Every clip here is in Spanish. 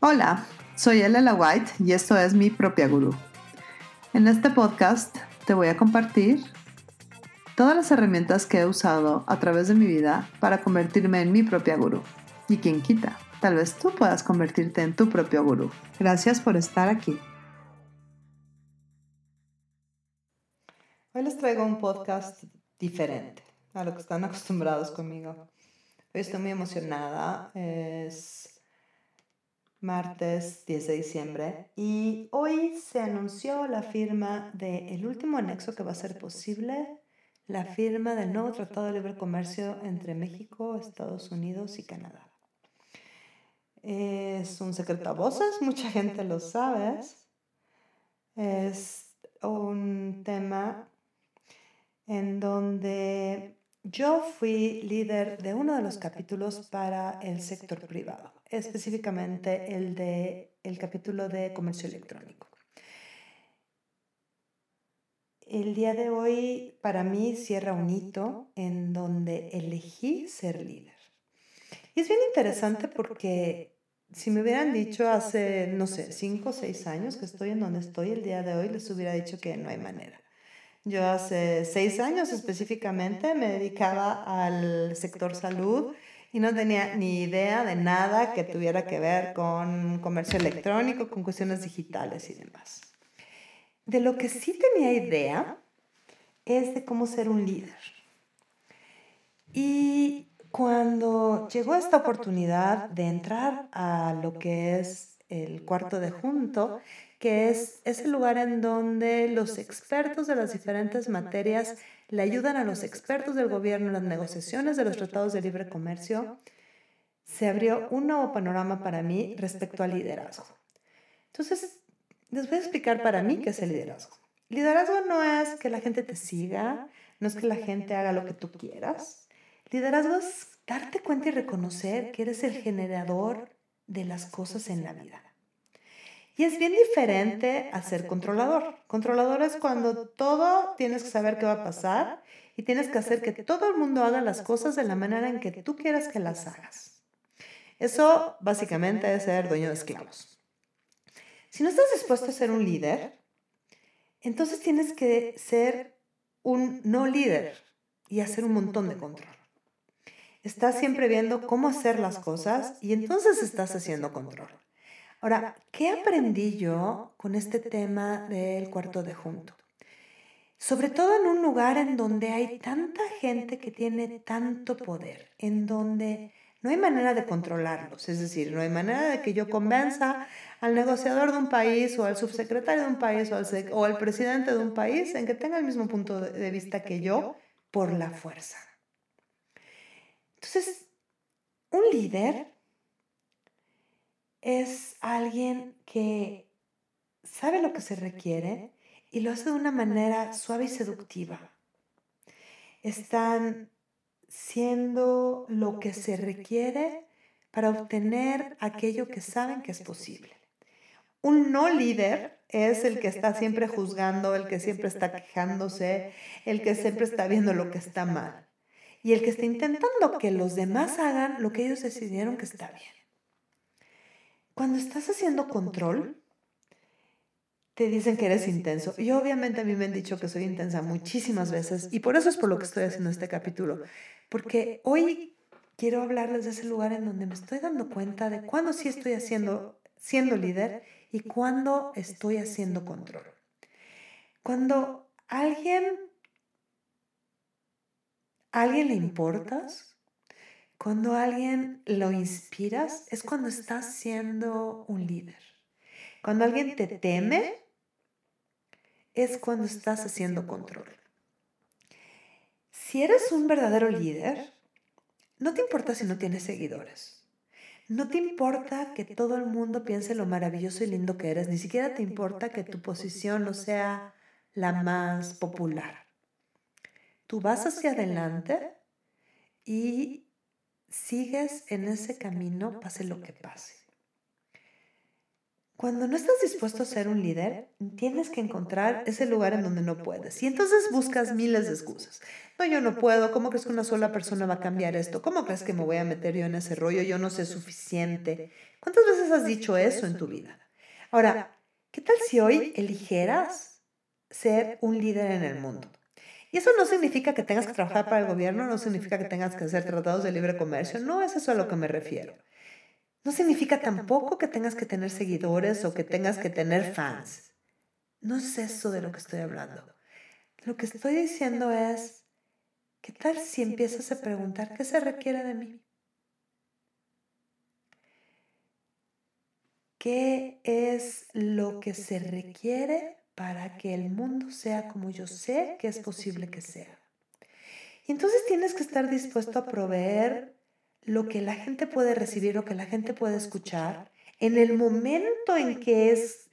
Hola, soy Elela White y esto es mi propia gurú. En este podcast te voy a compartir todas las herramientas que he usado a través de mi vida para convertirme en mi propia gurú. Y quien quita, tal vez tú puedas convertirte en tu propio gurú. Gracias por estar aquí. Hoy les traigo un podcast diferente a lo que están acostumbrados conmigo. Hoy estoy muy emocionada. Es martes 10 de diciembre y hoy se anunció la firma del último anexo que va a ser posible, la firma del nuevo Tratado de Libre Comercio entre México, Estados Unidos y Canadá. Es un secreto a voces, mucha gente lo sabe. Es un tema en donde yo fui líder de uno de los capítulos para el sector privado, específicamente el de el capítulo de comercio electrónico. El día de hoy para mí cierra un hito en donde elegí ser líder. Y es bien interesante porque si me hubieran dicho hace, no sé, cinco o seis años que estoy en donde estoy el día de hoy, les hubiera dicho que no hay manera. Yo hace seis años específicamente me dedicaba al sector salud y no tenía ni idea de nada que tuviera que ver con comercio electrónico, con cuestiones digitales y demás. De lo que sí tenía idea es de cómo ser un líder. Y cuando llegó esta oportunidad de entrar a lo que es el cuarto de junto, que es ese lugar en donde los expertos de las diferentes materias le ayudan a los expertos del gobierno en las negociaciones de los tratados de libre comercio, se abrió un nuevo panorama para mí respecto al liderazgo. Entonces, les voy a explicar para mí qué es el liderazgo. Liderazgo no es que la gente te siga, no es que la gente haga lo que tú quieras. Liderazgo es darte cuenta y reconocer que eres el generador de las cosas en la vida. Y es bien diferente a ser controlador. Controlador es cuando todo tienes que saber qué va a pasar y tienes que hacer que todo el mundo haga las cosas de la manera en que tú quieras que las hagas. Eso básicamente es ser dueño de esclavos. Si no estás dispuesto a ser un líder, entonces tienes que ser un no líder y hacer un montón de control. Estás siempre viendo cómo hacer las cosas y entonces estás haciendo control. Ahora, ¿qué aprendí yo con este tema del cuarto de junto? Sobre todo en un lugar en donde hay tanta gente que tiene tanto poder, en donde no hay manera de controlarlos, es decir, no hay manera de que yo convenza al negociador de un país o al subsecretario de un país o al, o al presidente de un país en que tenga el mismo punto de vista que yo por la fuerza. Entonces, un líder es alguien que sabe lo que se requiere y lo hace de una manera suave y seductiva. Están siendo lo que se requiere para obtener aquello que saben que es posible. Un no líder es el que está siempre juzgando, el que siempre está quejándose, el que siempre está viendo lo que está mal y el que está intentando que los demás hagan lo que ellos decidieron que está bien. Cuando estás haciendo control, te dicen que eres intenso. Y obviamente a mí me han dicho que soy intensa muchísimas veces y por eso es por lo que estoy haciendo este capítulo. Porque hoy quiero hablarles de ese lugar en donde me estoy dando cuenta de cuándo sí estoy haciendo, siendo líder y cuándo estoy haciendo control. Cuando alguien, a alguien le importas, cuando alguien lo inspiras es cuando estás siendo un líder. Cuando alguien te teme es cuando estás haciendo control. Si eres un verdadero líder, no te importa si no tienes seguidores. No te importa que todo el mundo piense lo maravilloso y lindo que eres. Ni siquiera te importa que tu posición no sea la más popular. Tú vas hacia adelante y sigues en ese camino, pase lo que pase. cuando no estás dispuesto a ser un líder, tienes que encontrar ese lugar en donde no puedes. Y entonces buscas miles de excusas. No, yo no puedo. ¿Cómo crees que una sola persona va a cambiar esto? ¿Cómo crees que me voy a meter yo en ese rollo? Yo no sé suficiente. ¿Cuántas veces has dicho eso en tu vida? Ahora, ¿qué tal si hoy eligieras ser un líder en el mundo? Y eso no significa que tengas que trabajar para el gobierno, no significa que tengas que hacer tratados de libre comercio, no es eso a lo que me refiero. No significa tampoco que tengas que tener seguidores o que tengas que tener fans. No es eso de lo que estoy hablando. Lo que estoy diciendo es, ¿qué tal si empiezas a preguntar qué se requiere de mí? ¿Qué es lo que se requiere para que el mundo sea como yo sé que es posible que sea? Y entonces tienes que estar dispuesto a proveer lo que la gente puede recibir, lo que la gente puede escuchar, en el momento en que es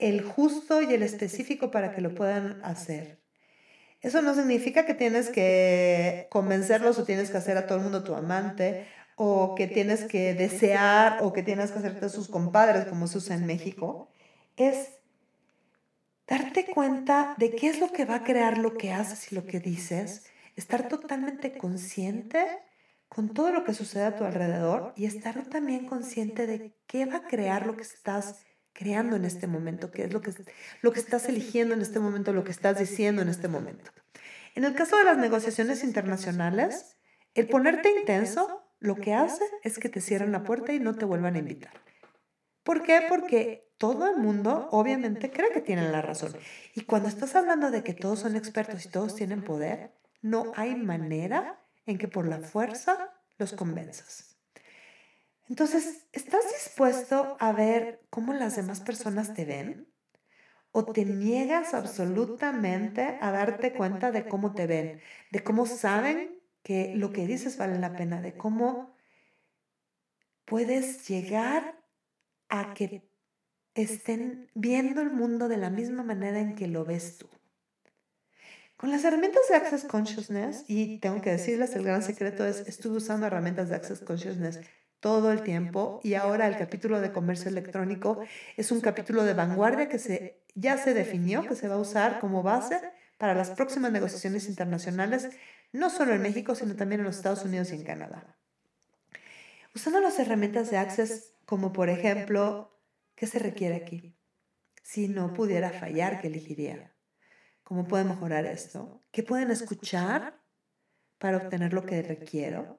el justo y el específico para que lo puedan hacer. Eso no significa que tienes que convencerlos o tienes que hacer a todo el mundo tu amante o que tienes que desear o que tienes que hacerte sus compadres como se usa en México. Es darte cuenta de qué es lo que va a crear lo que haces y lo que dices, estar totalmente consciente con todo lo que sucede a tu alrededor y estar también consciente de qué va a crear lo que estás creando en este momento, qué es lo que, lo que estás eligiendo en este momento, lo que estás diciendo en este momento. En el caso de las negociaciones internacionales, el ponerte intenso lo que hace es que te cierren la puerta y no te vuelvan a invitar. ¿Por qué? Porque todo el mundo obviamente cree que tienen la razón. Y cuando estás hablando de que todos son expertos y todos tienen poder, no hay manera en que por la fuerza los convenzas. Entonces, ¿estás dispuesto a ver cómo las demás personas te ven? ¿O te niegas absolutamente a darte cuenta de cómo te ven, de cómo saben que lo que dices vale la pena, de cómo puedes llegar a que estén viendo el mundo de la misma manera en que lo ves tú? Con las herramientas de Access Consciousness, y tengo que decirles, el gran secreto es, estuve usando herramientas de Access Consciousness todo el tiempo y ahora el capítulo de comercio electrónico es un capítulo de vanguardia que se, ya se definió, que se va a usar como base para las próximas negociaciones internacionales, no solo en México, sino también en los Estados Unidos y en Canadá. Usando las herramientas de Access como por ejemplo, ¿qué se requiere aquí? Si no pudiera fallar, ¿qué elegiría? ¿Cómo puedo mejorar esto? ¿Qué pueden escuchar para obtener lo que requiero?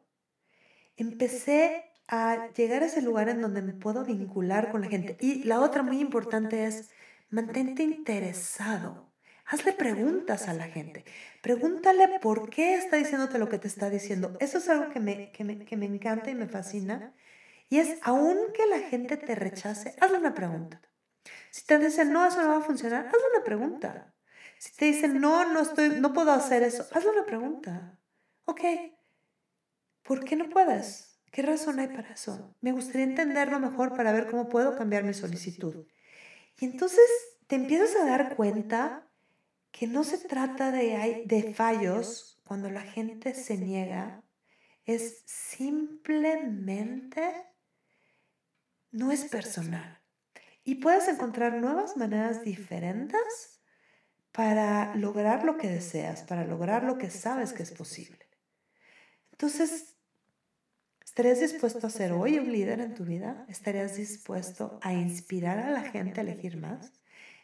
Empecé a llegar a ese lugar en donde me puedo vincular con la gente. Y la otra muy importante es, mantente interesado. Hazle preguntas a la gente. Pregúntale por qué está diciéndote lo que te está diciendo. Eso es algo que me, que me, que me encanta y me fascina. Y es, aunque la gente te rechace, hazle una pregunta. Si te dicen, no, eso no va a funcionar, hazle una pregunta. Si te dicen, no, no, estoy, no puedo hacer eso, hazle una pregunta. Ok, ¿por qué no puedes? ¿Qué razón hay para eso? Me gustaría entenderlo mejor para ver cómo puedo cambiar mi solicitud. Y entonces te empiezas a dar cuenta que no se trata de, de fallos cuando la gente se niega, es simplemente, no es personal. Y puedes encontrar nuevas maneras diferentes para lograr lo que deseas, para lograr lo que sabes que es posible. Entonces, ¿estarías dispuesto a ser hoy un líder en tu vida? ¿Estarías dispuesto a inspirar a la gente a elegir más?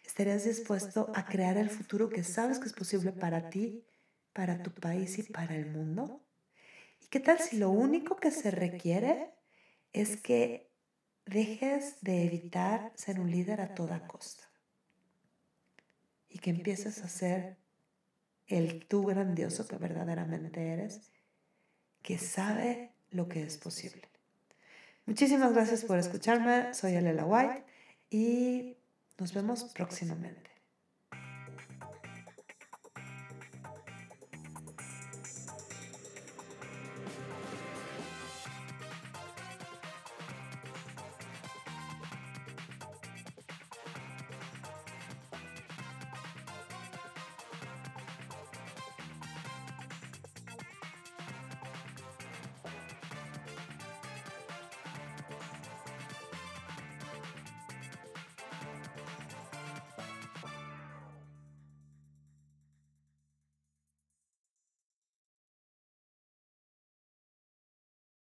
¿Estarías dispuesto a crear el futuro que sabes que es posible para ti, para tu país y para el mundo? ¿Y qué tal si lo único que se requiere es que dejes de evitar ser un líder a toda costa? y que empieces a ser el tú grandioso que verdaderamente eres, que sabe lo que es posible. Muchísimas gracias por escucharme. Soy Alela White y nos vemos próximamente.